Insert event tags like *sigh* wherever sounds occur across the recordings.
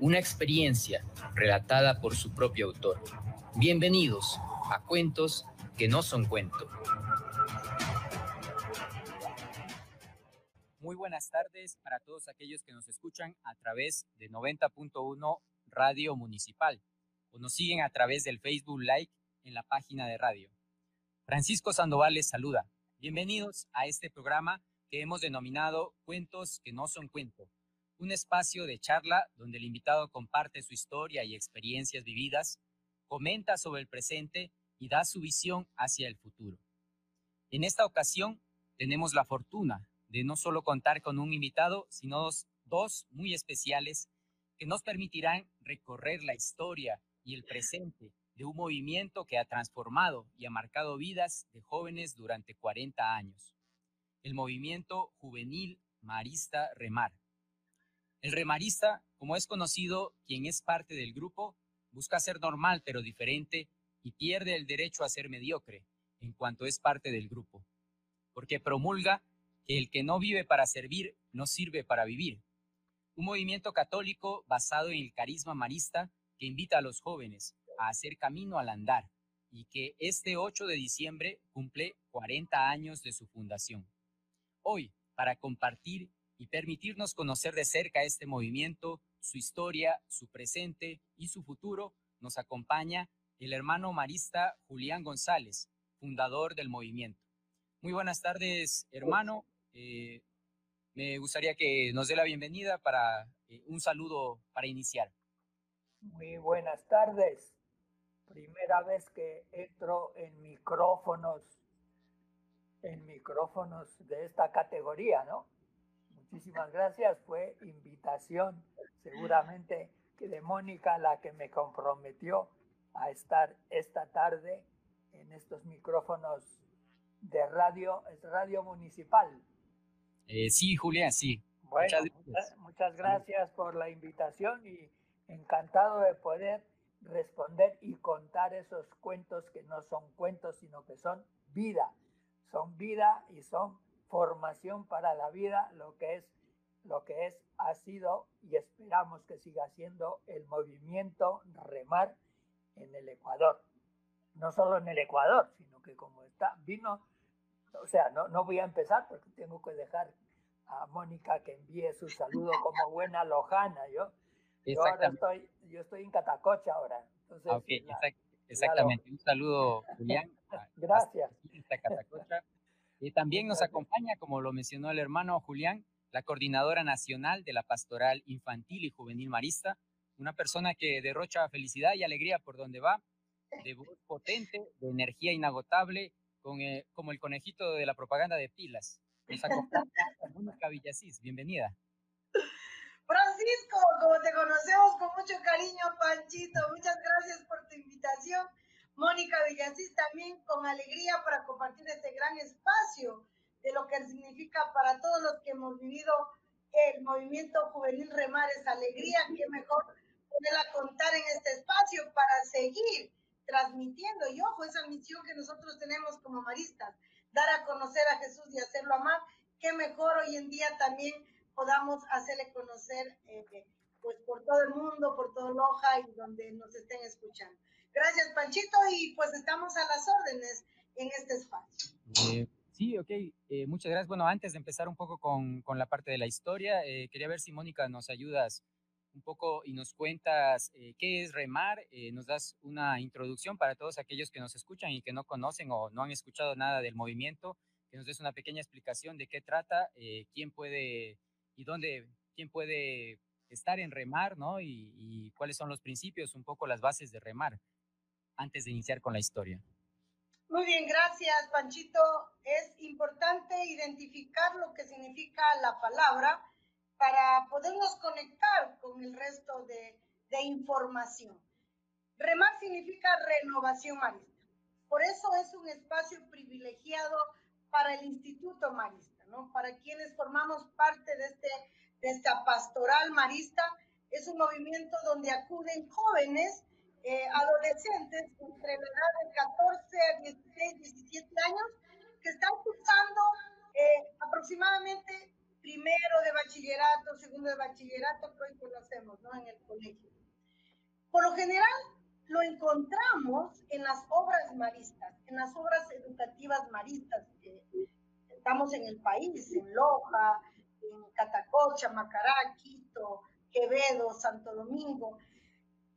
una experiencia relatada por su propio autor. Bienvenidos a Cuentos que no son cuento. Muy buenas tardes para todos aquellos que nos escuchan a través de 90.1 Radio Municipal o nos siguen a través del Facebook Like en la página de radio. Francisco Sandoval les saluda. Bienvenidos a este programa que hemos denominado Cuentos que no son cuento, un espacio de charla donde el invitado comparte su historia y experiencias vividas, comenta sobre el presente y da su visión hacia el futuro. En esta ocasión tenemos la fortuna de no solo contar con un invitado, sino dos, muy especiales que nos permitirán recorrer la historia y el presente de un movimiento que ha transformado y ha marcado vidas de jóvenes durante 40 años. El movimiento juvenil marista Remar el remarista, como es conocido, quien es parte del grupo, busca ser normal pero diferente y pierde el derecho a ser mediocre en cuanto es parte del grupo, porque promulga que el que no vive para servir no sirve para vivir. Un movimiento católico basado en el carisma marista que invita a los jóvenes a hacer camino al andar y que este 8 de diciembre cumple 40 años de su fundación. Hoy, para compartir y permitirnos conocer de cerca este movimiento, su historia, su presente y su futuro, nos acompaña el hermano marista Julián González, fundador del movimiento. Muy buenas tardes, hermano. Eh, me gustaría que nos dé la bienvenida para eh, un saludo para iniciar. Muy buenas tardes. Primera vez que entro en micrófonos, en micrófonos de esta categoría, ¿no? Muchísimas gracias. Fue invitación seguramente que de Mónica la que me comprometió a estar esta tarde en estos micrófonos de radio, es radio municipal. Eh, sí, Julián, sí. muchas gracias. muchas gracias por la invitación y encantado de poder responder y contar esos cuentos que no son cuentos, sino que son vida. Son vida y son formación para la vida, lo que es, lo que es, ha sido y esperamos que siga siendo el movimiento remar en el Ecuador. No solo en el Ecuador, sino que como está, vino, o sea, no, no voy a empezar porque tengo que dejar a Mónica que envíe su saludo como buena lojana, yo. Yo ahora estoy, yo estoy en Catacocha ahora. Entonces, exactamente. Un saludo, Julián. *laughs* Gracias. Catacocha. Y también nos acompaña, como lo mencionó el hermano Julián, la coordinadora nacional de la pastoral infantil y juvenil marista, una persona que derrocha felicidad y alegría por donde va, de voz potente, de energía inagotable, con, eh, como el conejito de la propaganda de pilas. Nos acompaña *laughs* Mónica Villasís, bienvenida. Francisco, como te conocemos con mucho cariño, Panchito, muchas gracias por tu invitación Mónica Villasís también con alegría para compartir este gran espacio de lo que significa para todos los que hemos vivido el movimiento juvenil Remar es alegría, qué mejor poderla contar en este espacio para seguir transmitiendo. Y ojo, esa misión que nosotros tenemos como maristas, dar a conocer a Jesús y hacerlo amar, qué mejor hoy en día también podamos hacerle conocer eh, pues por todo el mundo, por todo Loja y donde nos estén escuchando. Gracias, Panchito, y pues estamos a las órdenes en este espacio. Eh, sí, ok, eh, muchas gracias. Bueno, antes de empezar un poco con, con la parte de la historia, eh, quería ver si Mónica nos ayudas un poco y nos cuentas qué es remar, nos das una introducción para todos aquellos que nos escuchan y que no conocen o no han escuchado nada del movimiento, que nos des una pequeña explicación de qué trata, quién puede y dónde, quién puede estar en remar, ¿no? Y, y, cuáles son los principios, un poco las bases de remar antes de iniciar con la historia. Muy bien, gracias, Panchito. Es importante identificar lo que significa la palabra para podernos conectar con el resto de, de información. Remar significa renovación marista. Por eso es un espacio privilegiado para el Instituto Marista, ¿no? Para quienes formamos parte de, este, de esta pastoral marista, es un movimiento donde acuden jóvenes, eh, adolescentes, entre la edad de 14 a 16, 17 años, que están cursando eh, aproximadamente primero de bachillerato, segundo de bachillerato, que hoy conocemos, ¿no? En el colegio. Por lo general, lo encontramos en las obras maristas, en las obras educativas maristas que estamos en el país, en Loja, en Catacocha, Macará, Quito, Quevedo, Santo Domingo,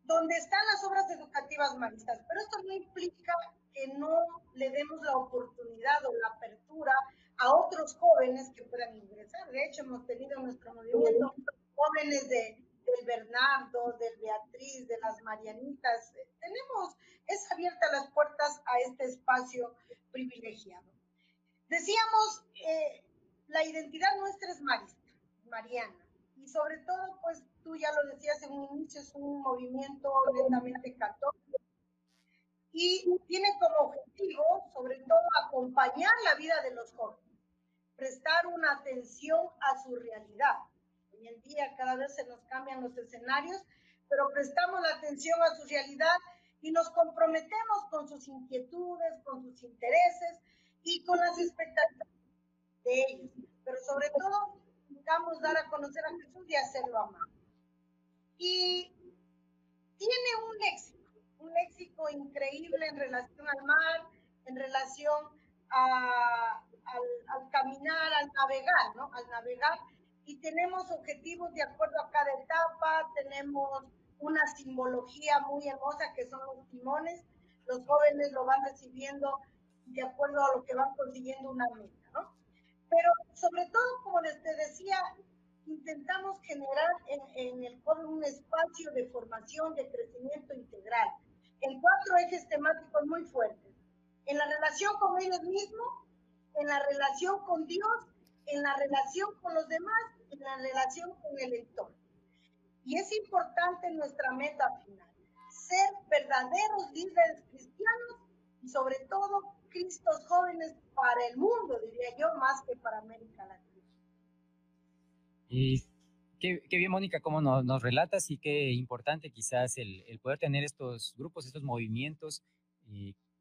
donde están las obras educativas maristas. Pero esto no implica que no le demos la oportunidad o la apertura a otros jóvenes que puedan ingresar. De hecho, hemos tenido en nuestro movimiento jóvenes de del Bernardo, del Beatriz, de las Marianitas. Tenemos, es abierta las puertas a este espacio privilegiado. Decíamos, eh, la identidad nuestra es marista, mariana, y sobre todo, pues tú ya lo decías en un inicio, es un movimiento lentamente católico y tiene como objetivo, sobre todo, acompañar la vida de los jóvenes, prestar una atención a su realidad, Hoy en día cada vez se nos cambian los escenarios, pero prestamos la atención a su realidad y nos comprometemos con sus inquietudes, con sus intereses y con las expectativas de ellos. Pero sobre todo, buscamos dar a conocer a Jesús y hacerlo amar. Y tiene un léxico, un léxico increíble en relación al mar, en relación a, al, caminar, al navegar, ¿no? Al navegar y tenemos objetivos de acuerdo a cada etapa, tenemos una simbología muy hermosa que son los timones, los jóvenes lo van recibiendo de acuerdo a lo que van consiguiendo una meta. Pero sobre todo, como les decía, intentamos generar en, en el joven un espacio de formación, de crecimiento integral, en cuatro ejes temáticos muy fuertes, en la relación con ellos mismos, en la relación con Dios, en la relación con los demás en la relación con el entorno. Y es importante nuestra meta final, ser verdaderos líderes cristianos y sobre todo Cristos jóvenes para el mundo, diría yo, más que para América Latina. Y qué, qué bien, Mónica, cómo nos, nos, relatas y qué importante quizás el, el, poder tener estos grupos, estos movimientos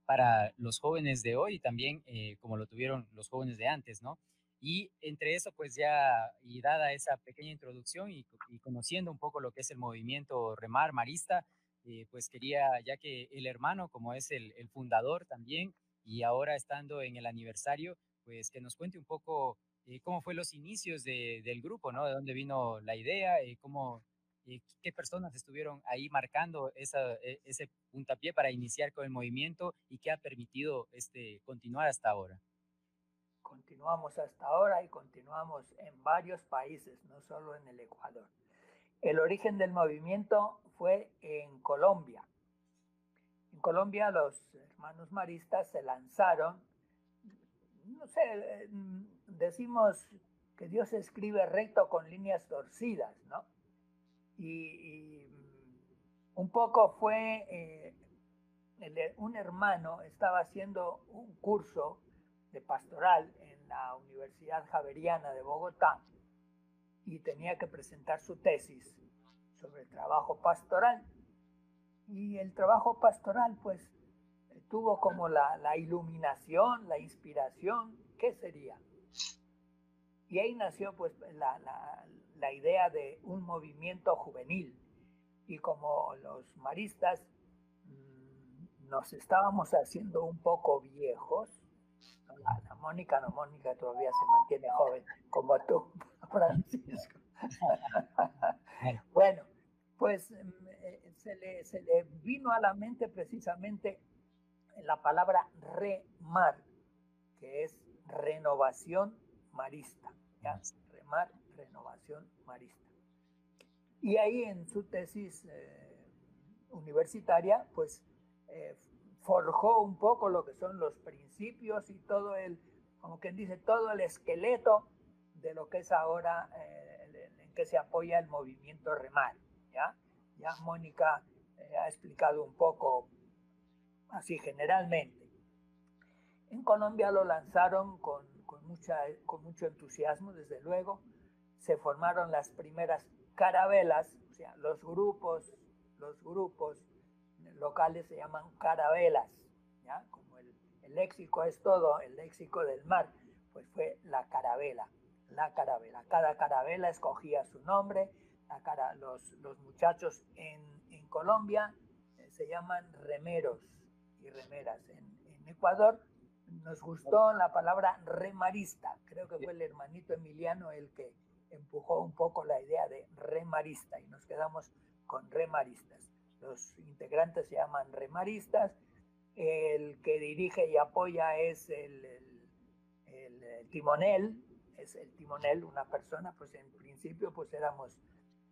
para los jóvenes de hoy y también eh, como lo tuvieron los jóvenes de antes, ¿no? Y entre eso, pues ya, y dada esa pequeña introducción y, y conociendo un poco lo que es el movimiento Remar Marista, eh, pues quería, ya que el hermano, como es el, el, fundador también, y ahora estando en el aniversario, pues que nos cuente un poco eh, cómo fue los inicios de, del grupo, ¿no? De dónde vino la idea, eh, cómo, qué personas estuvieron ahí marcando esa, e, ese puntapié para iniciar con el movimiento y qué ha permitido este, continuar hasta ahora continuamos hasta ahora y continuamos en varios países, no solo en el Ecuador. El origen del movimiento fue en Colombia. En Colombia los hermanos maristas se lanzaron, no sé, decimos que Dios escribe recto con líneas torcidas, ¿no? Y, y un poco fue, eh, un hermano estaba haciendo un curso de pastoral en la Universidad Javeriana de Bogotá y tenía que presentar su tesis sobre el trabajo pastoral. Y el trabajo pastoral, pues, tuvo como la, la iluminación, la inspiración, ¿qué sería? Y ahí nació, pues, la, la, la idea de un movimiento juvenil. Y como los maristas mmm, nos estábamos haciendo un poco viejos, la, Mónica, no, Mónica todavía se mantiene joven, como tú, *laughs* Francisco. bueno, pues mm, eh, se le, vino a la mente precisamente la palabra remar, que es renovación marista. ¿ya? Remar, renovación marista. Y ahí en su tesis eh, universitaria, pues eh, forjó un poco lo que son los principios y todo el, como quien dice, todo el esqueleto de lo que es ahora eh, en que se apoya el movimiento remar. ¿ya? ya Mónica ha explicado un poco así generalmente. En Colombia lo lanzaron con, con, mucha, con mucho entusiasmo, desde luego. Se formaron las primeras carabelas, o sea, los grupos, los grupos locales se llaman carabelas, ¿ya? Como el, el léxico es todo, el léxico del mar, pues fue la carabela, la carabela. Cada carabela escogía su nombre, la cara, los, los muchachos en, Colombia eh, se llaman remeros y remeras. En, Ecuador nos gustó la palabra remarista, creo que fue el hermanito Emiliano el que empujó un poco la idea de remarista y nos quedamos con remaristas. Los integrantes se llaman remaristas, el que dirige y apoya es el, timonel, es el timonel, una persona, pues en principio pues éramos,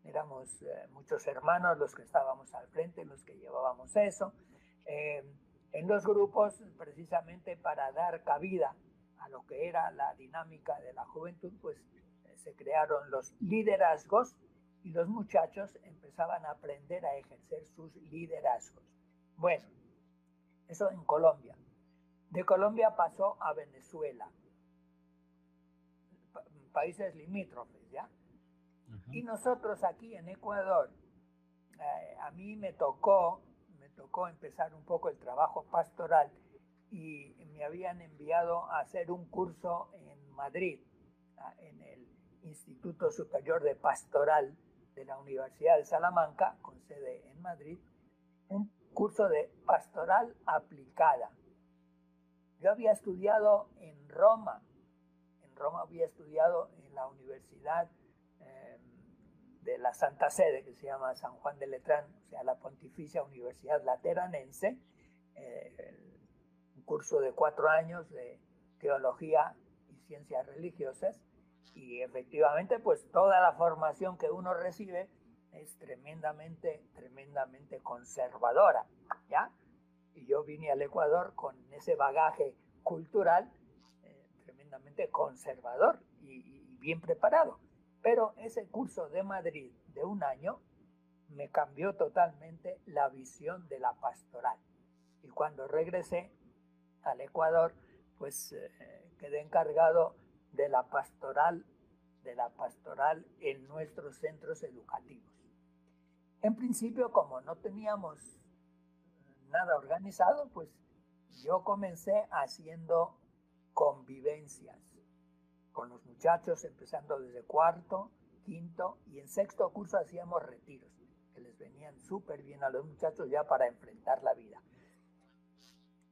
éramos eh, muchos hermanos los que estábamos al frente, los que llevábamos eso. Eh, en los grupos, precisamente para dar cabida a lo que era la dinámica de la juventud, pues eh, se crearon los liderazgos y los muchachos empezaban a aprender a ejercer sus liderazgos. Bueno, eso en Colombia. De Colombia pasó a Venezuela, países limítrofes, ¿ya? Y nosotros aquí en Ecuador, eh, a mí me tocó, me tocó empezar un poco el trabajo pastoral y me habían enviado a hacer un curso en Madrid, en el Instituto Superior de Pastoral de la Universidad de Salamanca, con sede en Madrid, un curso de pastoral aplicada. Yo había estudiado en Roma, en Roma había estudiado en la Universidad de la Santa Sede, que se llama San Juan de Letrán, o sea, la Pontificia Universidad Lateranense, eh, un curso de cuatro años de teología y ciencias religiosas, y efectivamente, pues toda la formación que uno recibe es tremendamente, tremendamente conservadora, ¿ya? Y yo vine al Ecuador con ese bagaje cultural eh, tremendamente conservador y, y, bien preparado. Pero ese curso de Madrid de un año me cambió totalmente la visión de la pastoral. Y cuando regresé al Ecuador, pues eh, quedé encargado de la pastoral de la pastoral en nuestros centros educativos. En principio, como no teníamos nada organizado, pues yo comencé haciendo convivencias con los muchachos, empezando desde cuarto, quinto y en sexto curso hacíamos retiros, que les venían súper bien a los muchachos ya para enfrentar la vida.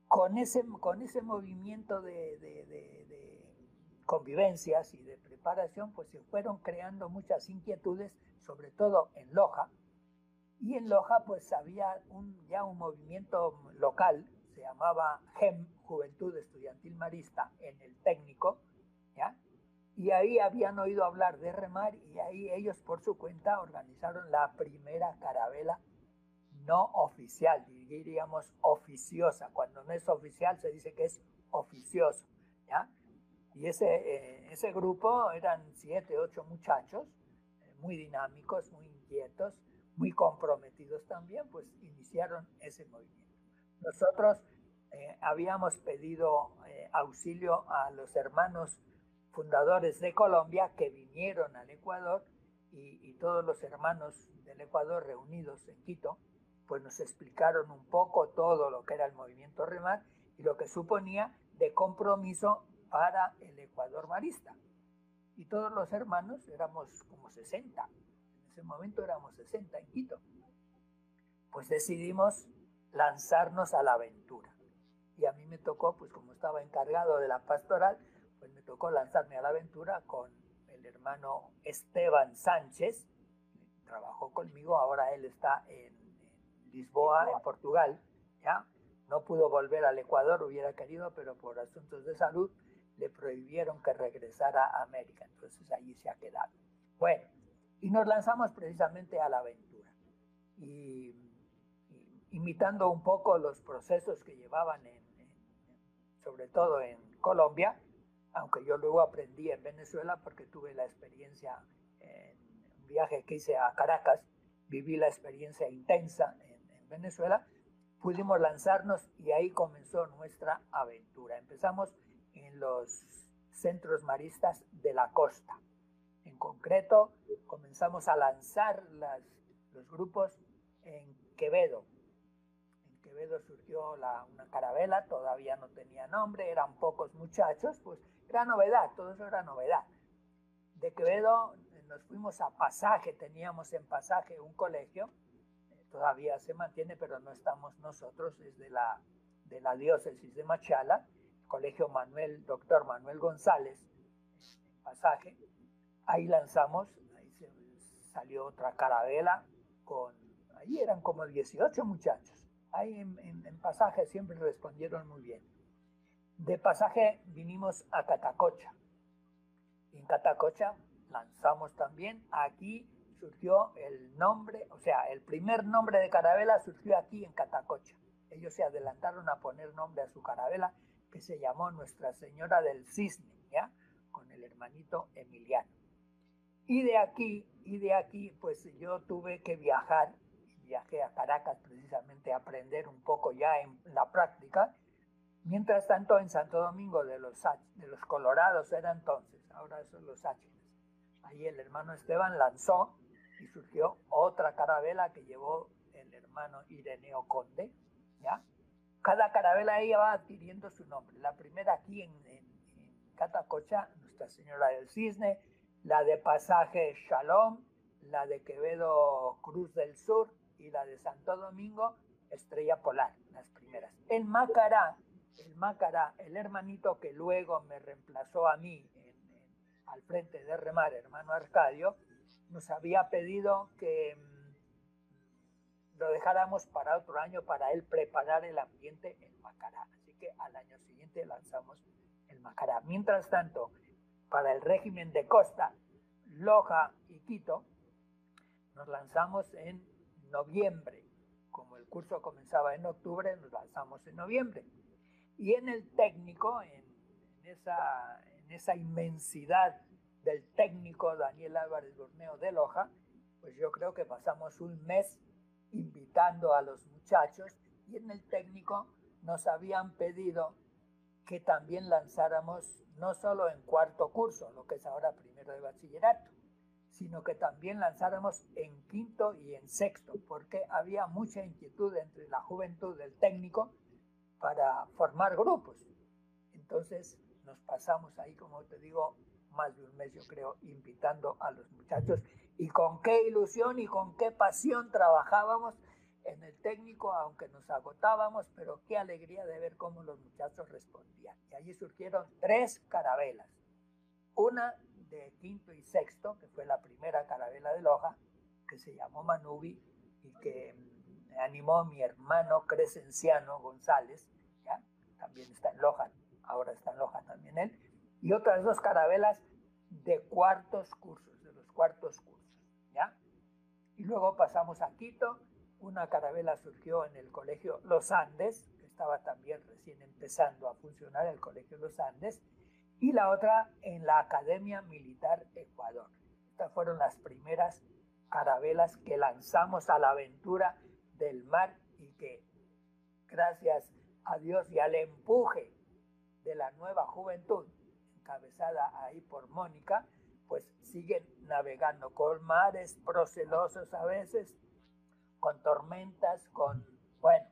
Con ese, con ese movimiento de, de, de, de convivencias y de preparación, pues se fueron creando muchas inquietudes, sobre todo en Loja. Y en Loja, pues había un, ya un movimiento local, se llamaba GEM, Juventud Estudiantil Marista, en el técnico, ¿ya? Y ahí habían oído hablar de remar y ahí ellos por su cuenta organizaron la primera carabela no oficial, diríamos oficiosa. Cuando no es oficial se dice que es oficioso, ¿ya? Y ese, eh, ese grupo eran siete, ocho muchachos, eh, muy dinámicos, muy inquietos, muy comprometidos también, pues iniciaron ese movimiento. Nosotros eh, habíamos pedido auxilio a los hermanos fundadores de Colombia que vinieron al Ecuador y, todos los hermanos del Ecuador reunidos en Quito, pues nos explicaron un poco todo lo que era el movimiento REMAR y lo que suponía de compromiso para el Ecuador marista. Y todos los hermanos éramos como 60. En ese momento éramos 60 en Quito. Pues decidimos lanzarnos a la aventura. Y a mí me tocó, pues como estaba encargado de la pastoral, pues me tocó lanzarme a la aventura con el hermano Esteban Sánchez. Trabajó conmigo, ahora él está en, en Lisboa, en Portugal. ¿ya? No pudo volver al Ecuador, hubiera querido, pero por asuntos de salud le prohibieron que regresara a América, entonces allí se ha quedado. Bueno, y nos lanzamos precisamente a la aventura, y, y imitando un poco los procesos que llevaban, en, en, sobre todo en Colombia, aunque yo luego aprendí en Venezuela porque tuve la experiencia en un viaje que hice a Caracas, viví la experiencia intensa en, en Venezuela, pudimos lanzarnos y ahí comenzó nuestra aventura. Empezamos en los centros maristas de la costa. En concreto, comenzamos a lanzar los grupos en Quevedo. Quevedo surgió la, una carabela, todavía no tenía nombre, eran pocos muchachos, pues era novedad, todo eso era novedad. De Quevedo nos fuimos a Pasaje, teníamos en Pasaje un colegio, todavía se mantiene, pero no estamos nosotros, es de la, de la diócesis de Machala, Colegio Manuel, doctor Manuel González, en Pasaje. Ahí lanzamos, ahí salió otra carabela con, ahí eran como 18 muchachos. Ahí en, en, Pasaje siempre respondieron muy bien. De pasaje vinimos a Catacocha. En Catacocha lanzamos también. Aquí surgió el nombre, o sea, el primer nombre de carabela surgió aquí en Catacocha. Ellos se adelantaron a poner nombre a su carabela que se llamó Nuestra Señora del Cisne, ¿ya? Con el hermanito Emiliano. Y de aquí, y de aquí, pues yo tuve que viajar, viajé a Caracas precisamente a aprender un poco ya en la práctica, Mientras tanto, en Santo Domingo de los, de los Colorados era entonces, ahora son los Áchiles. Ahí el hermano Esteban lanzó y surgió otra carabela que llevó el hermano Ireneo Conde. ¿ya? Cada carabela ahí va adquiriendo su nombre. La primera aquí en, en, en Catacocha, Nuestra Señora del Cisne, la de Pasaje Shalom, la de Quevedo Cruz del Sur de Santo Domingo Estrella Polar, las primeras. El Macará el Mácara, el hermanito que luego me reemplazó a mí al frente de Remar, hermano Arcadio, nos había pedido que mmm, lo dejáramos para otro año para él preparar el ambiente en Macará. Así que al año siguiente lanzamos el Macará. Mientras tanto, para el régimen de Costa, Loja y Quito, nos lanzamos en noviembre. Como el curso comenzaba en octubre, nos lanzamos en noviembre. Y en el técnico, en, esa, en esa inmensidad del técnico Daniel Álvarez Borneo de Loja, pues yo creo que pasamos un mes invitando a los muchachos y en el técnico nos habían pedido que también lanzáramos no solo en cuarto curso, lo que es ahora primero de bachillerato, sino que también lanzáramos en quinto y en sexto, porque había mucha inquietud entre la juventud del técnico para formar grupos. Entonces nos pasamos ahí, como te digo, más de un mes, yo creo, invitando a los muchachos y con qué ilusión y con qué pasión trabajábamos en el técnico, aunque nos agotábamos, pero qué alegría de ver cómo los muchachos respondían. Y allí surgieron tres carabelas. Una quinto y sexto, que fue la primera carabela de Loja, que se llamó Manubi y que me animó mi hermano Crescenciano González, ¿ya? también está en Loja, ahora está en Loja también él, y otras dos carabelas de cuartos cursos, de los cuartos cursos. ¿ya? Y luego pasamos a Quito, una carabela surgió en el colegio Los Andes, que estaba también recién empezando a funcionar el colegio Los Andes, y la otra en la Academia Militar Ecuador. Estas fueron las primeras carabelas que lanzamos a la aventura del mar y que gracias a Dios y al empuje de la nueva juventud, encabezada ahí por Mónica, pues siguen navegando con mares procelosos a veces, con tormentas, con, bueno,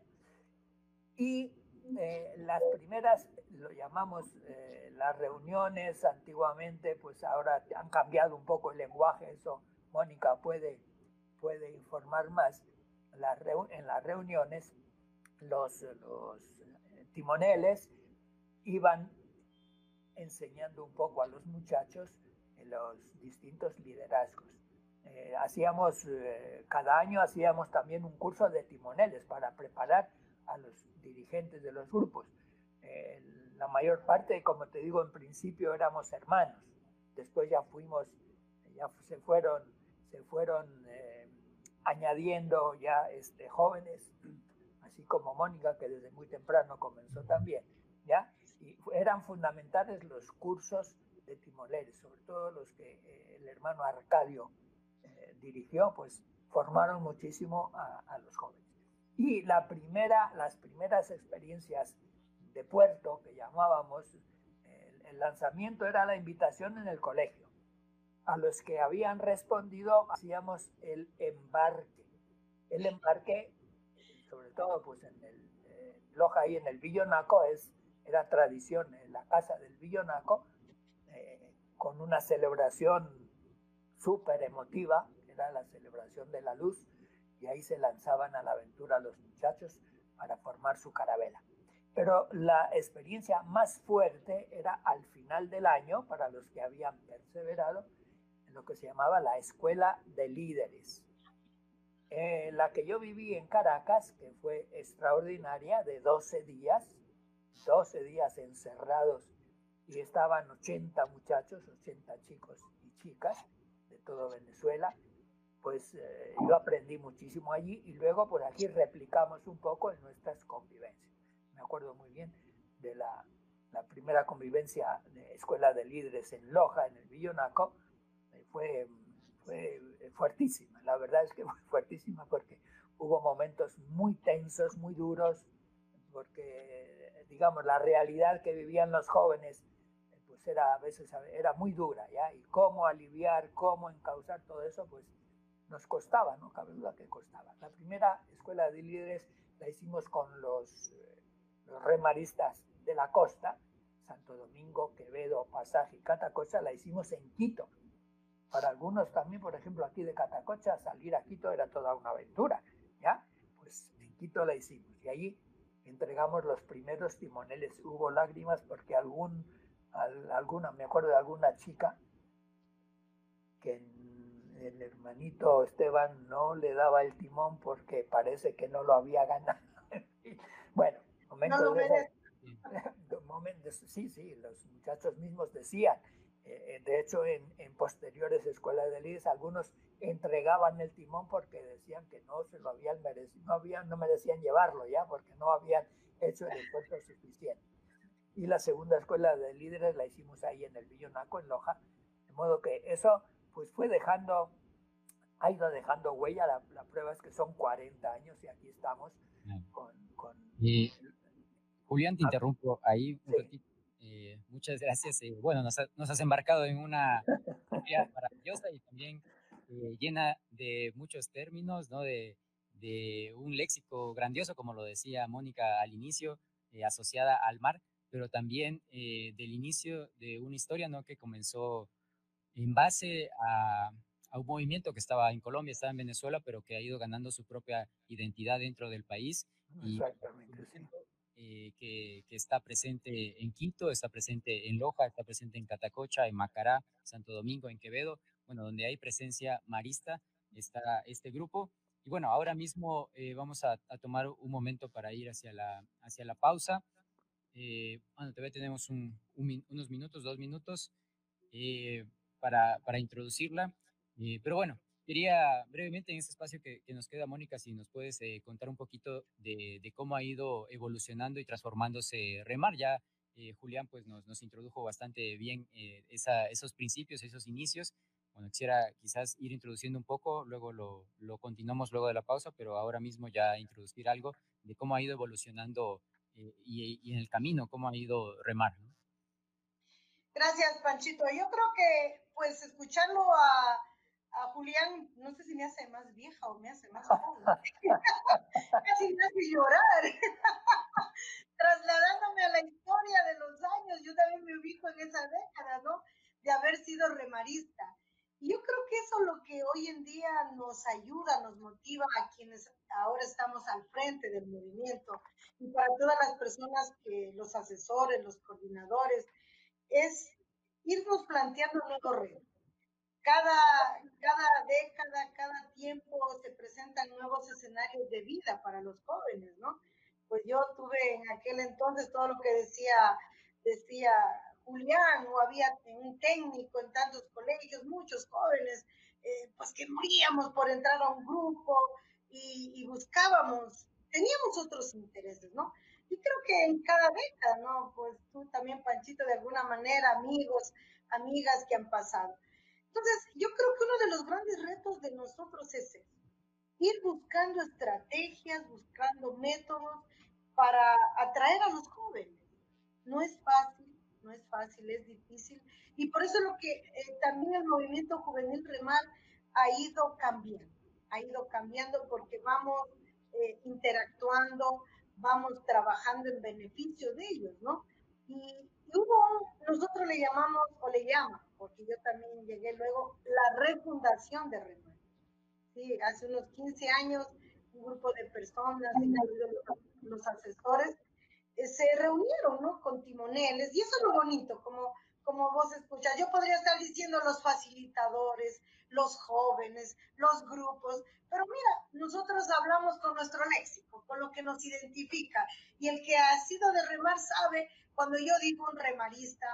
y eh, las primeras, lo llamamos eh, las reuniones antiguamente, pues ahora han cambiado un poco el lenguaje, eso Mónica puede, puede informar más, las en las reuniones los, los timoneles iban enseñando un poco a los muchachos los distintos liderazgos. Eh, hacíamos, eh, cada año hacíamos también un curso de timoneles para preparar a los dirigentes de los grupos. Eh, la mayor parte, como te digo, en principio éramos hermanos. Después ya fuimos, ya se fueron, se fueron eh, añadiendo ya este, jóvenes, así como Mónica, que desde muy temprano comenzó también, ¿ya? Y eran fundamentales los cursos de timoneles, sobre todo los que eh, el hermano Arcadio eh, dirigió, pues formaron muchísimo a los jóvenes. Y la primera, las primeras experiencias de puerto que llamábamos, el, lanzamiento era la invitación en el colegio. A los que habían respondido hacíamos el embarque. El embarque, sobre todo pues en el eh, Loja y en el Villonaco, es, era tradición en la casa del Villonaco, eh, con una celebración súper emotiva, era la celebración de la luz, y ahí se lanzaban a la aventura los muchachos para formar su carabela. Pero la experiencia más fuerte era al final del año para los que habían perseverado en lo que se llamaba la Escuela de Líderes. Eh, la que yo viví en Caracas, que fue extraordinaria, de 12 días, 12 días encerrados y estaban 80 muchachos, 80 chicos y chicas de todo Venezuela, pues eh, yo aprendí muchísimo allí y luego por aquí replicamos un poco en nuestras convivencias me acuerdo muy bien de la, la primera convivencia de Escuela de Líderes en Loja, en el Villonaco, eh, fue, fue fuertísima. La verdad es que *laughs* fue fuertísima porque hubo momentos muy tensos, muy duros, porque, digamos, la realidad que vivían los jóvenes eh, pues era a veces era muy dura, ¿ya? Y cómo aliviar, cómo encauzar todo eso, pues nos costaba, no cabe duda que costaba. La primera escuela de líderes la hicimos con los eh, los remaristas de la costa, Santo Domingo, Quevedo, Pasaje y Catacocha, la hicimos en Quito. Para algunos también, por ejemplo, aquí de Catacocha, salir a Quito era toda una aventura, ¿ya? Pues en Quito la hicimos y allí entregamos los primeros timoneles. Hubo lágrimas porque algún, alguna, me acuerdo de alguna chica que el hermanito Esteban no le daba el timón porque parece que no lo había ganado. *laughs* bueno, *laughs* momentos sí, sí, los muchachos mismos decían. Eh, eh, de hecho, en, posteriores escuelas de líderes, algunos entregaban el timón porque decían que no se lo habían merecido, no, habían, no merecían llevarlo ya, porque no habían hecho el esfuerzo suficiente. Y la segunda escuela de líderes la hicimos ahí en el Villonaco, en Loja, de modo que eso pues fue dejando, ha ido dejando huella, la, la prueba es que son 40 años y aquí estamos con... con Julián, te interrumpo ahí un ratito. Eh, muchas gracias. Eh, bueno, nos, has embarcado en una historia *laughs* maravillosa y también eh, llena de muchos términos, ¿no? De, de, un léxico grandioso, como lo decía Mónica al inicio, asociada al mar, pero también del inicio de una historia, ¿no? Que comenzó en base a, a, un movimiento que estaba en Colombia, estaba en Venezuela, pero que ha ido ganando su propia identidad dentro del país. Exactamente. Eh, que, está presente en Quito, está presente en Loja, está presente en Catacocha, en Macará, Santo Domingo, en Quevedo, bueno, donde hay presencia marista, está este grupo. Y bueno, ahora mismo eh, vamos a, tomar un momento para ir hacia la, hacia la pausa. Eh, bueno, todavía tenemos unos minutos, dos minutos para, introducirla. pero bueno, Quería brevemente en este espacio que, nos queda, Mónica, si nos puedes eh, contar un poquito de, cómo ha ido evolucionando y transformándose Remar. Ya eh, Julián pues nos, introdujo bastante bien eh, esos principios, esos inicios. Bueno, quisiera quizás ir introduciendo un poco, luego lo, continuamos luego de la pausa, pero ahora mismo ya introducir algo de cómo ha ido evolucionando y, en el camino, cómo ha ido Remar. Gracias, Panchito. Yo creo que pues escucharlo a a Julián, no sé si me hace más vieja o me hace más joven. *laughs* Casi me hace llorar. *laughs* Trasladándome a la historia de los años, yo también me ubico en esa década, ¿no? De haber sido remarista. Y yo creo que eso es lo que hoy en día nos ayuda, nos motiva a quienes ahora estamos al frente del movimiento y para todas las personas que los asesores, los coordinadores, es irnos planteando nuevos retos cada, cada década, cada tiempo se presentan nuevos escenarios de vida para los jóvenes, ¿no? Pues yo tuve en aquel entonces todo lo que decía, decía Julián, no había un técnico en tantos colegios, muchos jóvenes, eh, pues que moríamos por entrar a un grupo y, y, buscábamos, teníamos otros intereses, ¿no? Y creo que en cada década, ¿no? Pues tú también, Panchito, de alguna manera, amigos, amigas que han pasado. Entonces, yo creo que uno de los grandes retos de nosotros es ir buscando estrategias, buscando métodos para atraer a los jóvenes. No es fácil, no es fácil, es difícil. Y por eso lo que eh, también el movimiento juvenil Remar ha ido cambiando, ha ido cambiando porque vamos eh, interactuando, vamos trabajando en beneficio de ellos, ¿no? Y, hubo, nosotros le llamamos, o le llaman, porque yo también llegué luego, la refundación de Remar. Sí, hace unos 15 años, un grupo de personas, incluidos los, asesores, eh, se reunieron, ¿no? Con timoneles, y eso es lo bonito, como, como vos escuchas. Yo podría estar diciendo los facilitadores, los jóvenes, los grupos, pero mira, nosotros hablamos con nuestro léxico, con lo que nos identifica, y el que ha sido de remar sabe cuando yo digo un remarista,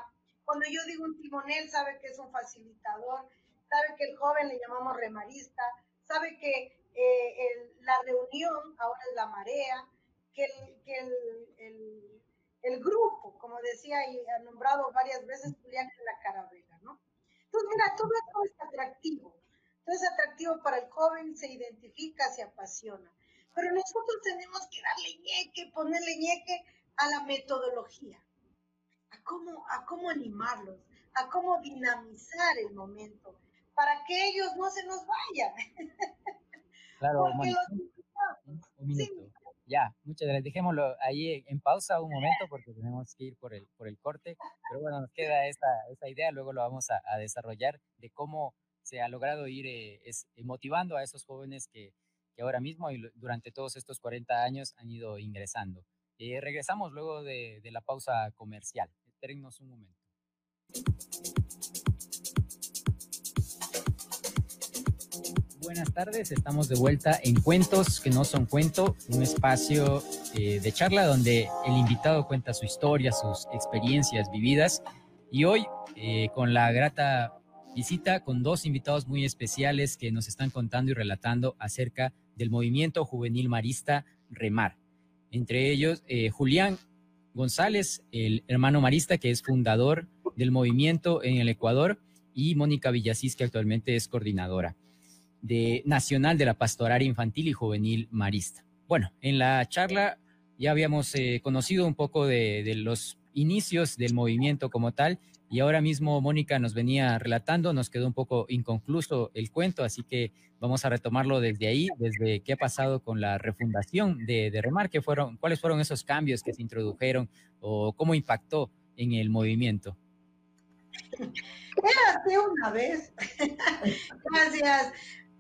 cuando yo digo un timonel, sabe que es un facilitador, sabe que el joven le llamamos remarista, sabe que eh, la reunión ahora es la marea, que, el, el, grupo, como decía y ha nombrado varias veces Julián en la carabela, ¿no? Entonces, mira, todo es atractivo. Todo es atractivo para el joven, se identifica, se apasiona. Pero nosotros tenemos que darle ñeque, ponerle ñeque a la metodología, a cómo, a cómo animarlos, a cómo dinamizar el momento, para que ellos no se nos vayan. *laughs* Claro, un, minuto. Ya, muchas gracias. Dejémoslo ahí en pausa un momento porque tenemos que ir por el, por el corte. Pero bueno, nos queda esa, esa idea, luego lo vamos a, desarrollar de cómo se ha logrado ir eh, es, eh, motivando a esos jóvenes que, que, ahora mismo y durante todos estos 40 años han ido ingresando. Eh, regresamos luego de, de la pausa comercial. Espérennos un momento. Buenas tardes. Estamos de vuelta en Cuentos que no son cuento, un espacio eh, de charla donde el invitado cuenta su historia, sus experiencias vividas. Y hoy, eh, con la grata visita con dos invitados muy especiales que nos están contando y relatando acerca del movimiento juvenil marista Remar. Entre ellos, eh, Julián González, el hermano marista que es fundador del movimiento en el Ecuador, y Mónica Villasís, que actualmente es coordinadora de, nacional de la Pastoral Infantil y Juvenil Marista. Bueno, en la charla ya habíamos eh, conocido un poco de, los inicios del movimiento como tal y ahora mismo Mónica nos venía relatando, nos quedó un poco inconcluso el cuento, así que vamos a retomarlo desde ahí, desde qué ha pasado con la refundación de, Remar, qué fueron, cuáles fueron esos cambios que se introdujeron o cómo impactó en el movimiento. *laughs* Hace una vez. *laughs* Gracias.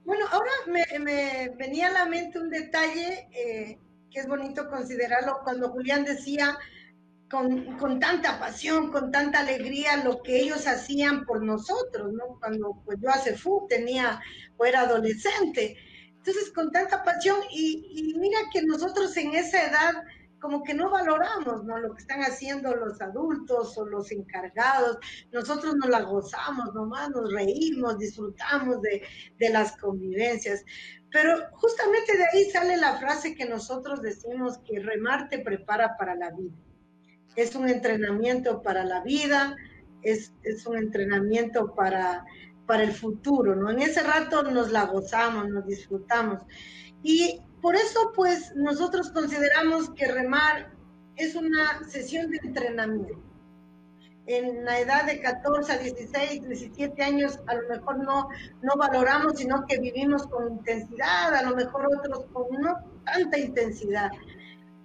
Bueno, ahora me, venía a la mente un detalle eh, que es bonito considerarlo cuando Julián decía con, tanta pasión, con tanta alegría lo que ellos hacían por nosotros, ¿no? Cuando pues yo hace fu tenía o era adolescente. Entonces, con tanta pasión y mira que nosotros en esa edad como que no valoramos ¿no? lo que están haciendo los adultos o los encargados. Nosotros nos la gozamos nomás, nos reímos, disfrutamos de, de las convivencias. Pero justamente de ahí sale la frase que nosotros decimos que remar te prepara para la vida. Es un entrenamiento para la vida, es, es un entrenamiento para, para el futuro, ¿no? En ese rato nos la gozamos, nos disfrutamos. Y por eso, pues, nosotros consideramos que remar es una sesión de entrenamiento. En la edad de 14 a 16, 17 años, a lo mejor no, no valoramos, sino que vivimos con intensidad, a lo mejor otros con no tanta intensidad.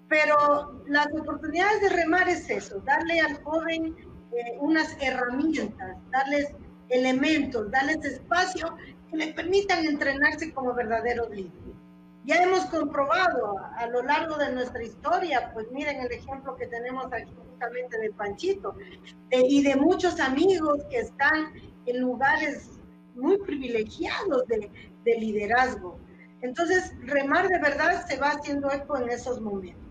Pero las oportunidades de remar es eso, darle al joven eh, unas herramientas, darles elementos, darles espacio que le permitan entrenarse como verdaderos líderes ya hemos comprobado a, lo largo de nuestra historia, pues miren el ejemplo que tenemos aquí justamente de Panchito y de muchos amigos que están en lugares muy privilegiados de, de liderazgo. Entonces, remar de verdad se va haciendo eco en esos momentos.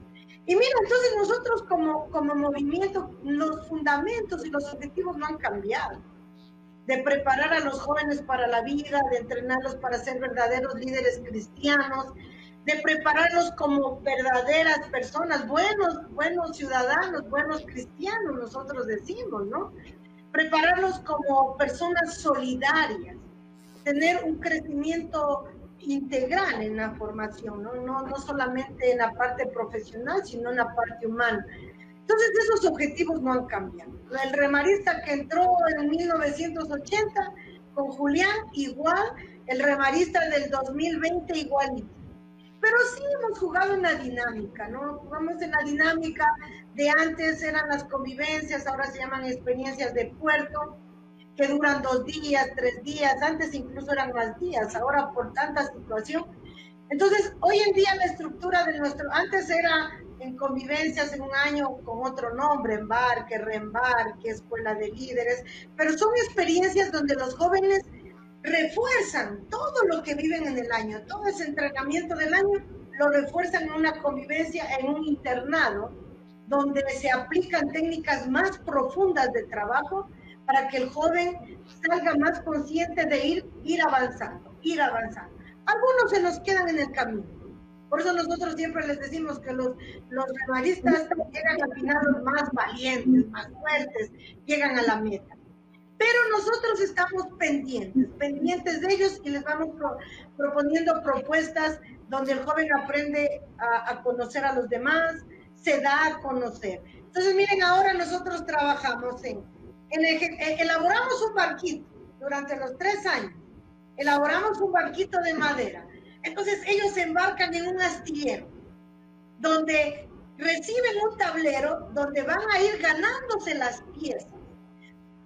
Y mira, entonces nosotros como, como movimiento, los fundamentos y los objetivos no han cambiado de preparar a los jóvenes para la vida, de entrenarlos para ser verdaderos líderes cristianos, de prepararlos como verdaderas personas, buenos, buenos ciudadanos, buenos cristianos, nosotros decimos, ¿no? Prepararlos como personas solidarias, tener un crecimiento integral en la formación, ¿no? No, no solamente en la parte profesional, sino en la parte humana. Entonces esos objetivos no han cambiado. El remarista que entró en 1980 con Julián igual, el remarista del 2020 igualito. Pero sí hemos jugado en la dinámica, ¿no? Jugamos en la dinámica de antes eran las convivencias, ahora se llaman experiencias de puerto, que duran dos días, tres días, antes incluso eran más días, ahora por tanta situación. Entonces, hoy en día la estructura de nuestro, antes era en convivencias en un año con otro nombre, embarque, reembarque, escuela de líderes, pero son experiencias donde los jóvenes refuerzan todo lo que viven en el año, todo ese entrenamiento del año lo refuerzan en una convivencia, en un internado, donde se aplican técnicas más profundas de trabajo para que el joven salga más consciente de ir, ir avanzando, ir avanzando. Algunos se nos quedan en el camino. Por eso nosotros siempre les decimos que los, los rivalistas llegan al final los más valientes, más fuertes, llegan a la meta. Pero nosotros estamos pendientes, pendientes de ellos y les vamos proponiendo propuestas donde el joven aprende a, a conocer a los demás, se da a conocer. Entonces, miren, ahora nosotros trabajamos en eh, elaboramos un barquito durante los tres años, elaboramos un barquito de madera. Entonces ellos se embarcan en un astillero donde reciben un tablero donde van a ir ganándose las piezas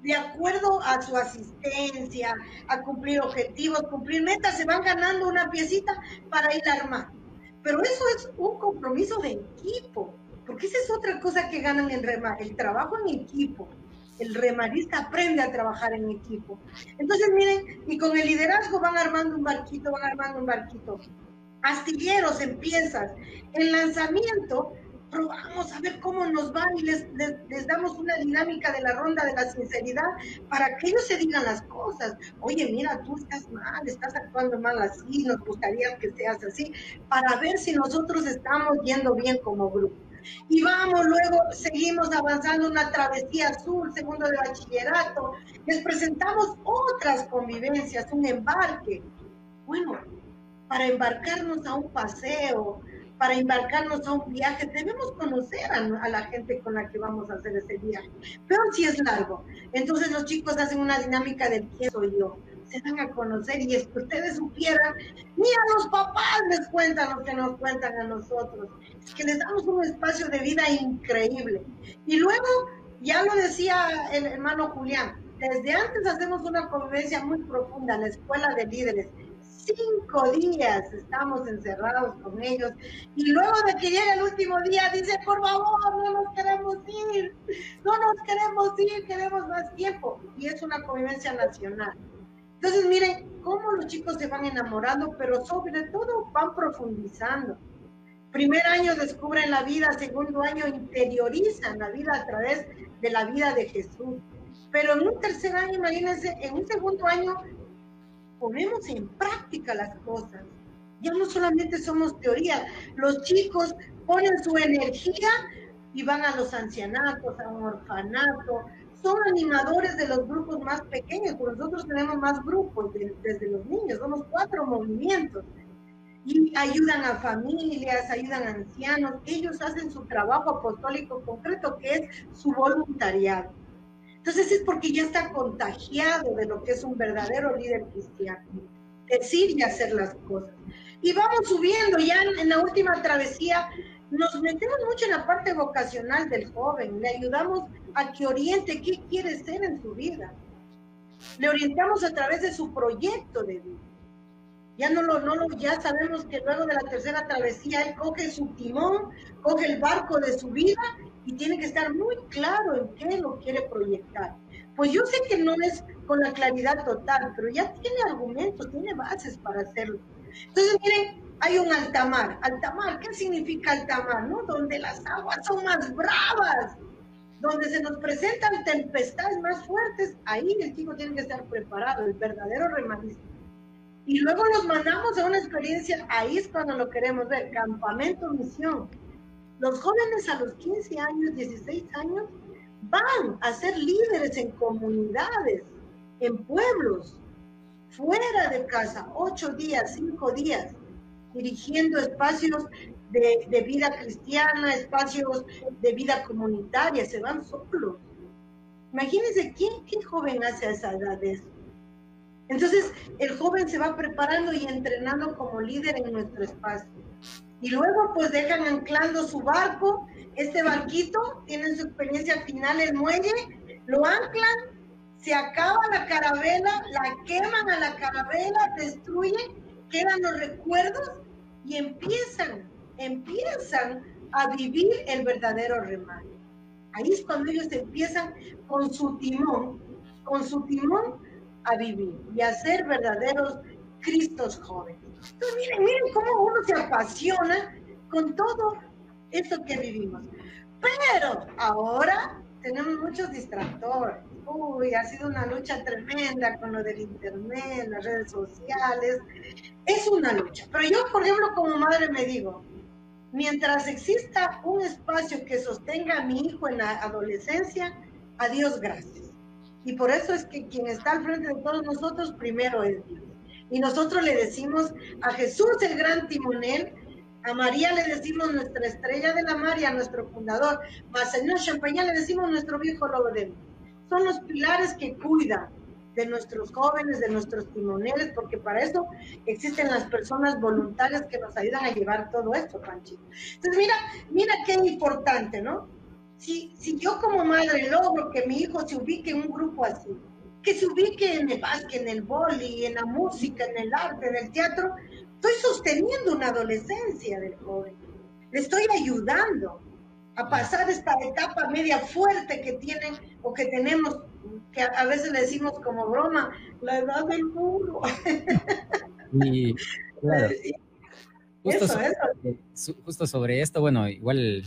de acuerdo a su asistencia, a cumplir objetivos, cumplir metas, se van ganando una piecita para ir armando. Pero eso es un compromiso de equipo, porque esa es otra cosa que ganan en remar, el trabajo en equipo el remarista aprende a trabajar en equipo. Entonces, miren, y con el liderazgo van armando un barquito, van armando un barquito. Astilleros en piezas. El lanzamiento, probamos a ver cómo nos va y les, les, damos una dinámica de la ronda de la sinceridad para que ellos se digan las cosas. Oye, mira, tú estás mal, estás actuando mal así, nos gustaría que seas así, para ver si nosotros estamos yendo bien como grupo. Y vamos, luego seguimos avanzando una travesía azul, segundo de bachillerato. Les presentamos otras convivencias, un embarque. Bueno, para embarcarnos a un paseo, para embarcarnos a un viaje, debemos conocer a, la gente con la que vamos a hacer ese viaje. Pero si es largo. Entonces los chicos hacen una dinámica del quién soy yo se dan a conocer y es que ustedes supieran, ni a los papás les cuentan lo que nos cuentan a nosotros, es que les damos un espacio de vida increíble. Y luego, ya lo decía el hermano Julián, desde antes hacemos una convivencia muy profunda en la escuela de líderes. Cinco días estamos encerrados con ellos y luego de que llega el último día dice, por favor, no nos queremos ir, no nos queremos ir, queremos más tiempo. Y es una convivencia nacional. Entonces, miren cómo los chicos se van enamorando, pero sobre todo van profundizando. Primer año descubren la vida, segundo año interiorizan la vida a través de la vida de Jesús. Pero en un tercer año, imagínense, en un segundo año ponemos en práctica las cosas. Ya no solamente somos teoría, los chicos ponen su energía y van a los ancianatos, a un orfanato, son animadores de los grupos más pequeños, porque nosotros tenemos más grupos desde los niños, somos cuatro movimientos. Y ayudan a familias, ayudan a ancianos, ellos hacen su trabajo apostólico concreto, que es su voluntariado. Entonces es porque ya está contagiado de lo que es un verdadero líder cristiano, decir y hacer las cosas. Y vamos subiendo, ya en la última travesía nos metemos mucho en la parte vocacional del joven, le ayudamos a que oriente qué quiere ser en su vida. Le orientamos a través de su proyecto de vida. Ya no lo, no lo, ya sabemos que luego de la tercera travesía él coge su timón, coge el barco de su vida y tiene que estar muy claro en qué lo quiere proyectar. Pues yo sé que no es con la claridad total, pero ya tiene argumentos, tiene bases para hacerlo. Entonces, miren, hay un altamar. Altamar, ¿qué significa altamar? ¿No? Donde las aguas son más bravas, donde se nos presentan tempestades más fuertes, ahí el chico tiene que estar preparado, el verdadero remanista. Y luego los mandamos a una experiencia, ahí es cuando lo queremos ver, campamento misión. Los jóvenes a los 15 años, 16 años, van a ser líderes en comunidades, en pueblos, fuera de casa, ocho días, cinco días, dirigiendo espacios de, vida cristiana, espacios de vida comunitaria, se van solos. Imagínense quién, qué joven hace a esa edad. Entonces, el joven se va preparando y entrenando como líder en nuestro espacio. Y luego, pues dejan anclando su barco. Este barquito tiene su experiencia final el muelle, lo anclan, se acaba la carabela, la queman a la carabela, destruyen, quedan los recuerdos y empiezan, empiezan a vivir el verdadero remate. Ahí es cuando ellos empiezan con su timón, con su timón a vivir y a ser verdaderos Cristos jóvenes. Entonces, miren, miren cómo uno se apasiona con todo esto que vivimos. Pero ahora tenemos muchos distractores. Uy, ha sido una lucha tremenda con lo del internet, las redes sociales. Es una lucha. Pero yo, por ejemplo, como madre me digo, mientras exista un espacio que sostenga a mi hijo en la adolescencia, a Dios gracias. Y por eso es que quien está al frente de todos nosotros primero es Dios. Y nosotros le decimos a Jesús el gran timonel, a María le decimos nuestra estrella de la mar y a nuestro fundador, a Señor Champañán le decimos nuestro viejo lobo de Son los pilares que cuidan de nuestros jóvenes, de nuestros timoneles, porque para eso existen las personas voluntarias que nos ayudan a llevar todo esto, Panchito. Entonces, mira, mira qué importante, ¿no? Si, si yo como madre logro que mi hijo se ubique en un grupo así, que se ubique en el básquet, en el boli, en la música, en el arte, en el teatro, estoy sosteniendo una adolescencia del joven. Le estoy ayudando a pasar esta etapa media fuerte que tienen o que tenemos, que a veces le decimos como broma, la edad del muro. Y, *laughs* *laughs* justo, sobre, justo sobre esto, bueno, igual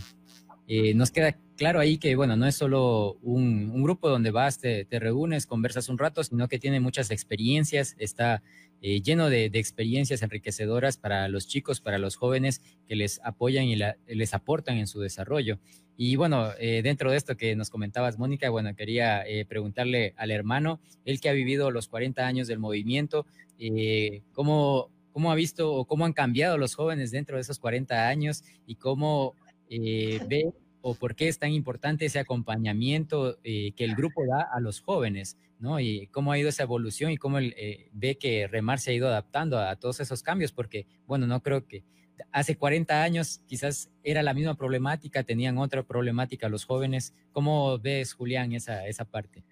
eh, nos queda claro ahí que, bueno, no es solo un, grupo donde vas, te, reúnes, conversas un rato, sino que tiene muchas experiencias, está eh, lleno de, experiencias enriquecedoras para los chicos, para los jóvenes que les apoyan y les aportan en su desarrollo. Y bueno, eh, dentro de esto que nos comentabas, Mónica, bueno, quería preguntarle al hermano, él que ha vivido los 40 años del movimiento, ¿cómo, ¿cómo ha visto o cómo han cambiado los jóvenes dentro de esos 40 años y cómo eh, ve o por qué es tan importante ese acompañamiento eh, que el grupo da a los jóvenes, ¿no? Y cómo ha ido esa evolución y cómo eh, ve que Remar se ha ido adaptando a, todos esos cambios, porque, bueno, no creo que hace 40 años quizás era la misma problemática, tenían otra problemática los jóvenes. ¿Cómo ves, Julián, esa, esa parte?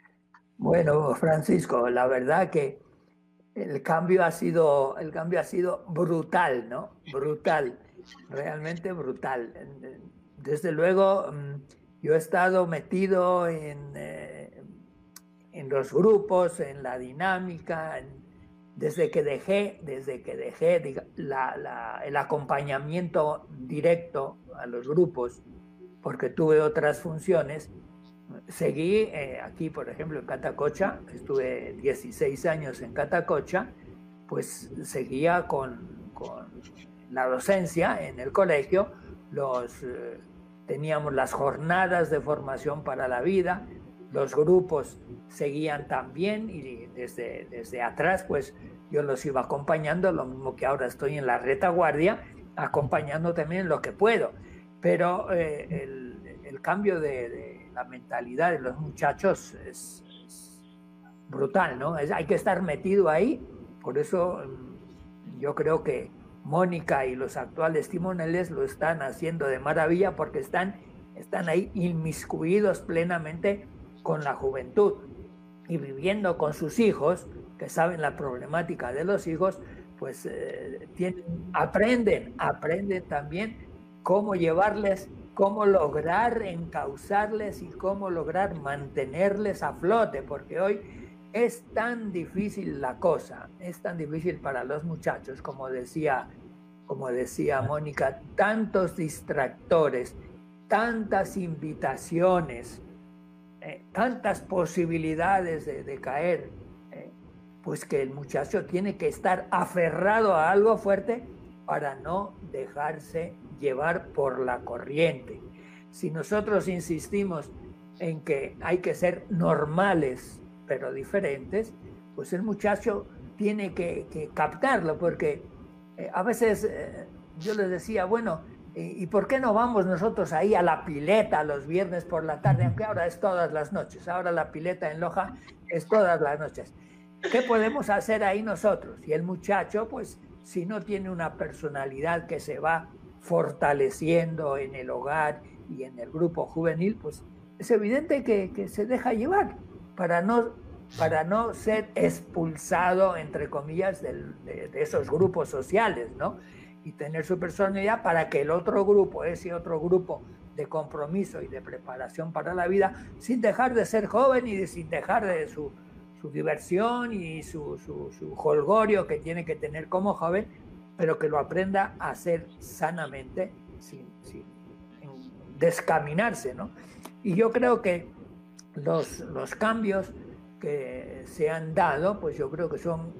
Bueno, Francisco, la verdad que el cambio ha sido, el cambio ha sido brutal, ¿no? Brutal realmente brutal. Desde luego, mm, yo he estado metido en, eh, en los grupos, en la dinámica, desde que dejé, desde que dejé el acompañamiento directo a los grupos, porque tuve otras funciones, seguí eh, aquí, por ejemplo, en Catacocha, estuve 16 años en Catacocha, pues seguía con la docencia en el colegio, los, eh, teníamos las jornadas de formación para la vida, los grupos seguían también y desde, desde atrás pues yo los iba acompañando, lo mismo que ahora estoy en la retaguardia, acompañando también lo que puedo. Pero eh, el, cambio de, la mentalidad de los muchachos es, brutal, ¿no? hay que estar metido ahí, por eso mm, yo creo que Mónica y los actuales timoneles lo están haciendo de maravilla porque están, están ahí inmiscuidos plenamente con la juventud y viviendo con sus hijos, que saben la problemática de los hijos, pues eh, aprenden, aprenden también cómo llevarles, cómo lograr encauzarles y cómo lograr mantenerles a flote, porque hoy es tan difícil la cosa, es tan difícil para los muchachos, como decía, como decía Mónica, tantos distractores, tantas invitaciones, eh, tantas posibilidades de, caer, eh, pues que el muchacho tiene que estar aferrado a algo fuerte para no dejarse llevar por la corriente. Si nosotros insistimos en que hay que ser normales, pero diferentes, pues el muchacho tiene que, captarlo, porque eh, a veces eh, yo les decía, bueno, ¿y por qué no vamos nosotros ahí a la pileta los viernes por la tarde? Aunque ahora es todas las noches, ahora la pileta en Loja es todas las noches. ¿Qué podemos hacer ahí nosotros? Y el muchacho, pues, si no tiene una personalidad que se va fortaleciendo en el hogar y en el grupo juvenil, pues es evidente que, se deja llevar para no, para no ser expulsado, entre comillas, de, esos grupos sociales, ¿no? Y tener su personalidad para que el otro grupo, ese otro grupo de compromiso y de preparación para la vida, sin dejar de ser joven y sin dejar de su, su diversión y su, su, su holgorio que tiene que tener como joven, pero que lo aprenda a hacer sanamente, sin, sin descaminarse, ¿no? Y yo creo que los, los cambios que se han dado, pues yo creo que son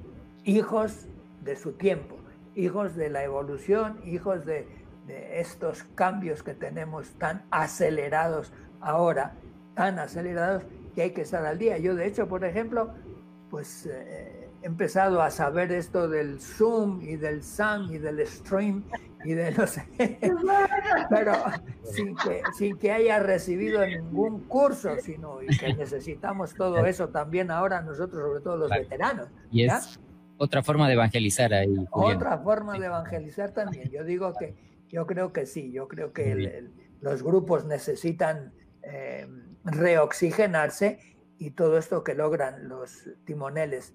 hijos de su tiempo, hijos de la evolución, hijos de, estos cambios que tenemos tan acelerados ahora, tan acelerados que hay que estar al día. Yo, de hecho, por ejemplo, pues eh, empezado a saber esto del Zoom y del Sun y del Stream y de no sé, *laughs* pero sin que, sin que haya recibido ningún curso, sino y que necesitamos todo eso también ahora nosotros, sobre todo los veteranos. Y es otra forma de evangelizar ahí. Otra forma de evangelizar también. Yo digo que yo creo que sí, yo creo que los grupos necesitan eh, reoxigenarse y todo esto que logran los timoneles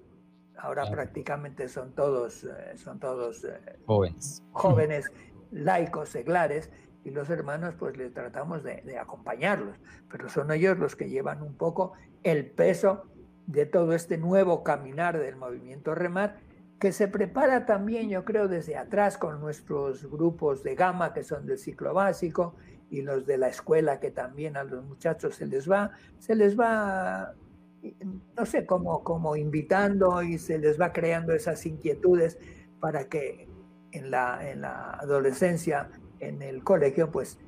ahora prácticamente son todos eh, son todos eh, jóvenes. jóvenes laicos seglares y los hermanos pues les tratamos de, de, acompañarlos pero son ellos los que llevan un poco el peso de todo este nuevo caminar del movimiento remar que se prepara también yo creo desde atrás con nuestros grupos de gama que son del ciclo básico y los de la escuela que también a los muchachos se les va, se les va, no sé, como, como invitando y se les va creando esas inquietudes para que en la, en la adolescencia, en el colegio, pues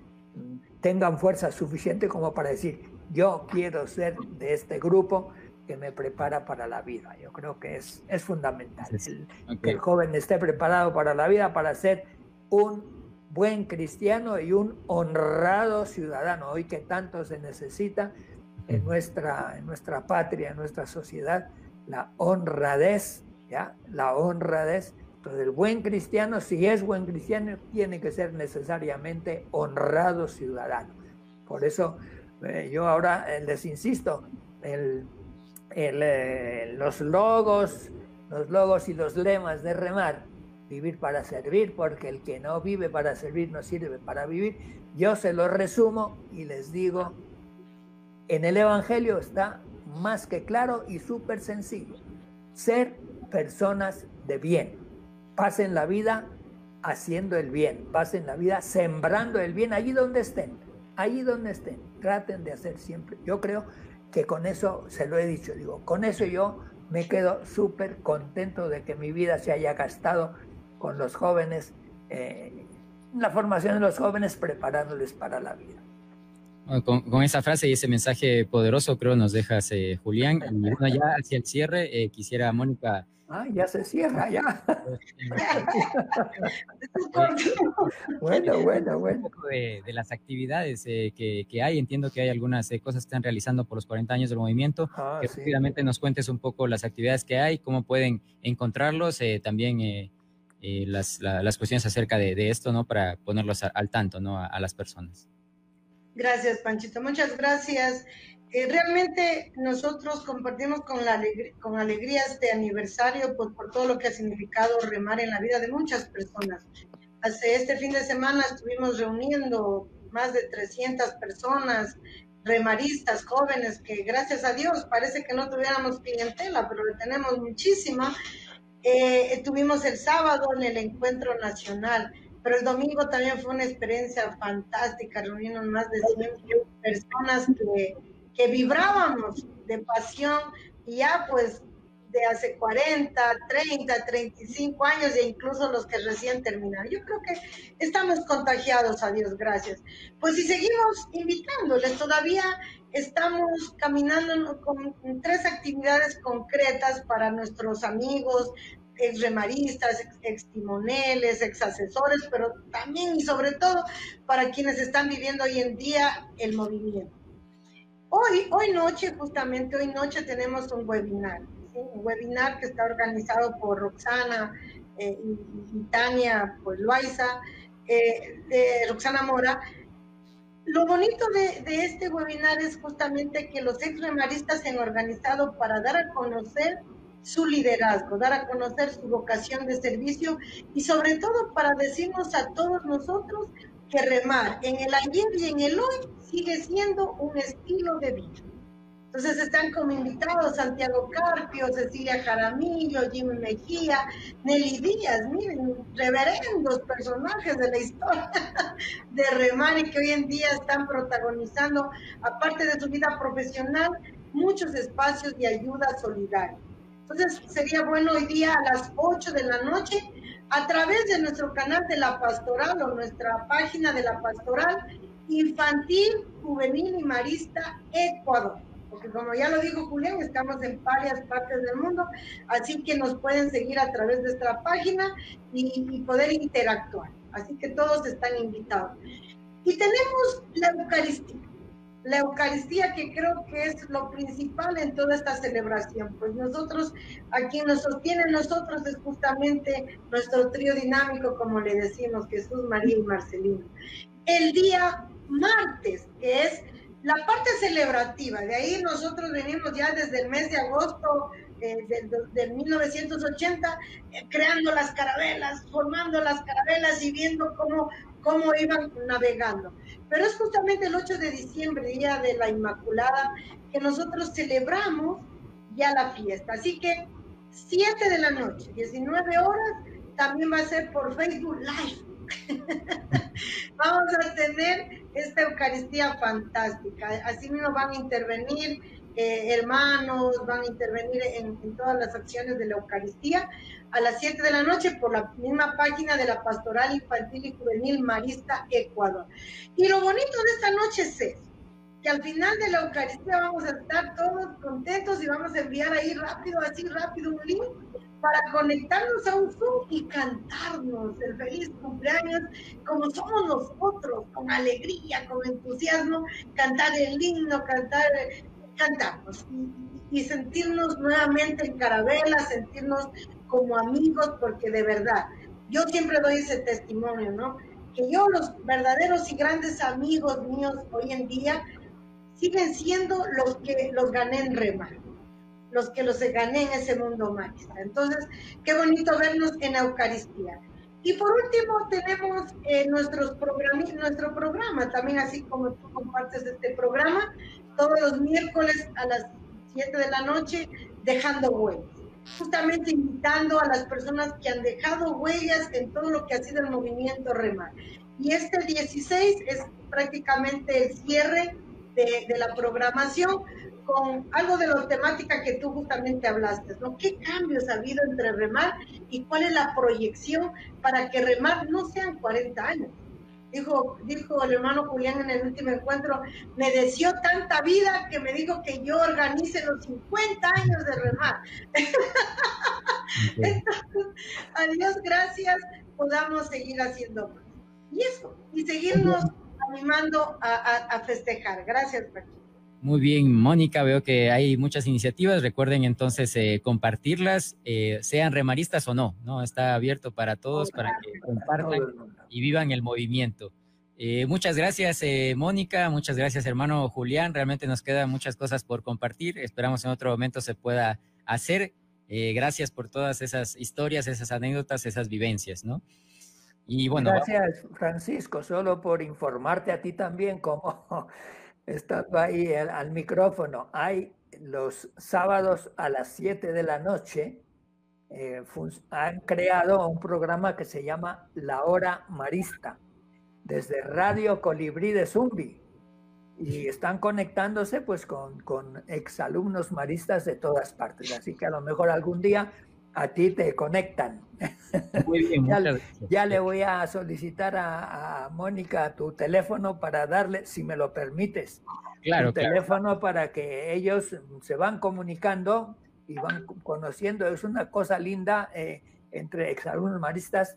tengan fuerza suficiente como para decir, yo quiero ser de este grupo que me prepara para la vida. Yo creo que es, es fundamental que el joven esté preparado para la vida, para ser un buen cristiano y un honrado ciudadano, hoy que tanto se necesita en nuestra, en nuestra patria, en nuestra sociedad, la honradez, ¿ya? La honradez. Entonces, el buen cristiano, si es buen cristiano, tiene que ser necesariamente honrado ciudadano. Por eso eh, yo ahora eh, les insisto, el, el, eh, los logos, los logos y los lemas de remar vivir para servir, porque el que no vive para servir no sirve para vivir. Yo se lo resumo y les digo, en el Evangelio está más que claro y súper sencillo. Ser personas de bien. Pasen la vida haciendo el bien, pasen la vida sembrando el bien allí donde estén, allí donde estén. Traten de hacer siempre. Yo creo que con eso, se lo he dicho, digo, con eso yo me quedo súper contento de que mi vida se haya gastado con los jóvenes, eh, la formación de los jóvenes preparándoles para la vida. Con, esa frase y ese mensaje poderoso creo nos dejas, eh, Julián. Y bueno, ya hacia el cierre, eh, quisiera, Mónica... Ah, ya se cierra, ya. *laughs* bueno, bueno, bueno. De, de las actividades que, que, hay, entiendo que hay algunas cosas que están realizando por los 40 años del movimiento. Ah, que rápidamente nos cuentes un poco las actividades que hay, cómo pueden encontrarlos, también eh, las, las, cuestiones acerca de, de, esto, ¿no? Para ponerlos al tanto, ¿no? A, las personas. Gracias, Panchito. Muchas gracias. Eh, realmente nosotros compartimos con, la con alegría este aniversario pues, por todo lo que ha significado remar en la vida de muchas personas. Hace este fin de semana estuvimos reuniendo más de 300 personas, remaristas jóvenes, que gracias a Dios parece que no tuviéramos clientela, pero le tenemos muchísima eh, tuvimos el sábado en el encuentro nacional, pero el domingo también fue una experiencia fantástica, reunimos más de 100 personas que, que vibrábamos de pasión y ya pues de hace 40, 30, 35 años e incluso los que recién terminaron. Yo creo que estamos contagiados, a Dios gracias. Pues si seguimos invitándoles, todavía estamos caminando con tres actividades concretas para nuestros amigos, ex remaristas, ex, timoneles, ex asesores, pero también y sobre todo para quienes están viviendo hoy en día el movimiento. Hoy, hoy noche, justamente hoy noche tenemos un webinar, un webinar que está organizado por Roxana eh, y, Tania pues, Loaiza, eh, Roxana Mora, lo bonito de, este webinar es justamente que los ex remaristas se han organizado para dar a conocer su liderazgo, dar a conocer su vocación de servicio y sobre todo para decirnos a todos nosotros que remar en el ayer y en el hoy sigue siendo un estilo de vida. Entonces están como invitados Santiago Carpio, Cecilia Jaramillo, Jimmy Mejía, Nelly Díaz, miren, reverendos personajes de la historia *laughs* de Remar y que hoy en día están protagonizando, aparte de su vida profesional, muchos espacios de ayuda solidaria. Entonces sería bueno hoy día a las 8 de la noche, a través de nuestro canal de la pastoral o nuestra página de la pastoral infantil, juvenil y marista Ecuador porque como ya lo dijo Julián, estamos en varias partes del mundo, así que nos pueden seguir a través de nuestra página y, poder interactuar. Así que todos están invitados. Y tenemos la Eucaristía. La Eucaristía que creo que es lo principal en toda esta celebración, pues nosotros, a quien nos sostiene nosotros es justamente nuestro trío dinámico, como le decimos, Jesús, María y Marcelino. El día martes, que es la parte celebrativa, de ahí nosotros venimos ya desde el mes de agosto eh, del, 1980 eh, creando las carabelas, formando las carabelas y viendo cómo, cómo iban navegando. Pero es justamente el 8 de diciembre, día de la Inmaculada, que nosotros celebramos ya la fiesta. Así que 7 de la noche, 19 horas, también va a ser por Facebook Live. *laughs* Vamos a tener esta Eucaristía fantástica. Así mismo van a intervenir eh, hermanos, van a intervenir en, todas las acciones de la Eucaristía a las 7 de la noche por la misma página de la Pastoral Infantil y Juvenil Marista Ecuador. Y lo bonito de esta noche es que al final de la Eucaristía vamos a estar todos contentos y vamos a enviar ahí rápido, así rápido un link para conectarnos a un Zoom y cantarnos el feliz cumpleaños como somos nosotros, con alegría, con entusiasmo, cantar el himno, cantar, cantarnos y, sentirnos nuevamente en carabela, sentirnos como amigos, porque de verdad, yo siempre doy ese testimonio, ¿no? Que yo los verdaderos y grandes amigos míos hoy en día siguen siendo los que los gané en remar los que los gané en ese mundo mágico. Entonces, qué bonito vernos en Eucaristía. Y por último, tenemos eh, nuestros nuestro programa, también así como tú compartes este programa, todos los miércoles a las 7 de la noche, dejando huellas. Justamente invitando a las personas que han dejado huellas en todo lo que ha sido el movimiento REMAR. Y este 16 es prácticamente el cierre de, de la programación, con algo de la temática que tú justamente hablaste, ¿no? ¿Qué cambios ha habido entre remar y cuál es la proyección para que remar no sean 40 años? Dijo, dijo el hermano Julián en el último encuentro, me deseó tanta vida que me dijo que yo organice los 50 años de remar. Entonces, a Dios gracias, podamos seguir haciendo más. Y eso, y seguirnos animando a, festejar. Gracias, Paquito. Muy bien, Mónica, veo que hay muchas iniciativas. Recuerden entonces eh, compartirlas, eh, sean remaristas o no, ¿no? Está abierto para todos, para que compartan y vivan el movimiento. Eh, muchas gracias, Mónica, muchas gracias, hermano Julián. Realmente nos quedan muchas cosas por compartir. Esperamos en otro momento se pueda hacer. gracias por todas esas historias, esas anécdotas, esas vivencias, ¿no? Y bueno. Gracias, Francisco, solo por informarte a ti también como estando ahí al, micrófono, hay los sábados a las 7 de la noche, eh, han creado un programa que se llama La Hora Marista, desde Radio Colibrí de Zumbi. Y están conectándose pues con, con exalumnos maristas de todas partes. Así que a lo mejor algún día a ti te conectan. Muy bien, *laughs* ya, ya le voy a solicitar a, a, Mónica tu teléfono para darle, si me lo permites, claro, tu teléfono para que ellos se van comunicando y van conociendo. Es una cosa linda eh, entre exalumnos maristas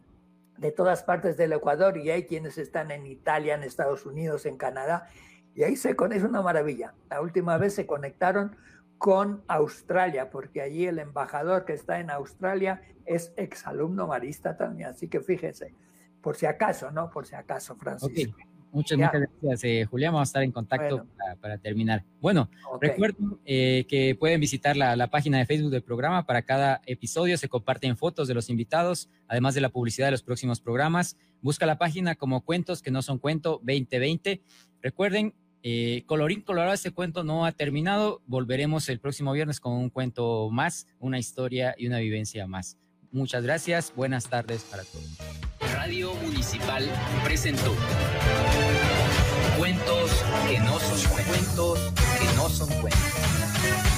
de todas partes del Ecuador y hay quienes están en Italia, en Estados Unidos, en Canadá. Y ahí se es una maravilla. La última vez se conectaron con Australia, porque allí el embajador que está en Australia es exalumno marista también. Así que fíjese, por si acaso, ¿no? Por si acaso, Francisco. Muchas, muchas gracias, eh, Julián. Vamos a estar en contacto Bueno. para, para terminar. Bueno, Ok. recuerden eh, que pueden visitar la, la página de Facebook del programa. Para cada episodio se comparten fotos de los invitados, además de la publicidad de los próximos programas. Busca la página como Cuentos que no son cuento 2020. Recuerden, eh, colorín colorado, este cuento no ha terminado. Volveremos el próximo viernes con un cuento más, una historia y una vivencia más. Muchas gracias. Buenas tardes para todos. Radio Municipal presentó Cuentos que no son cuentos, que no son cuentos.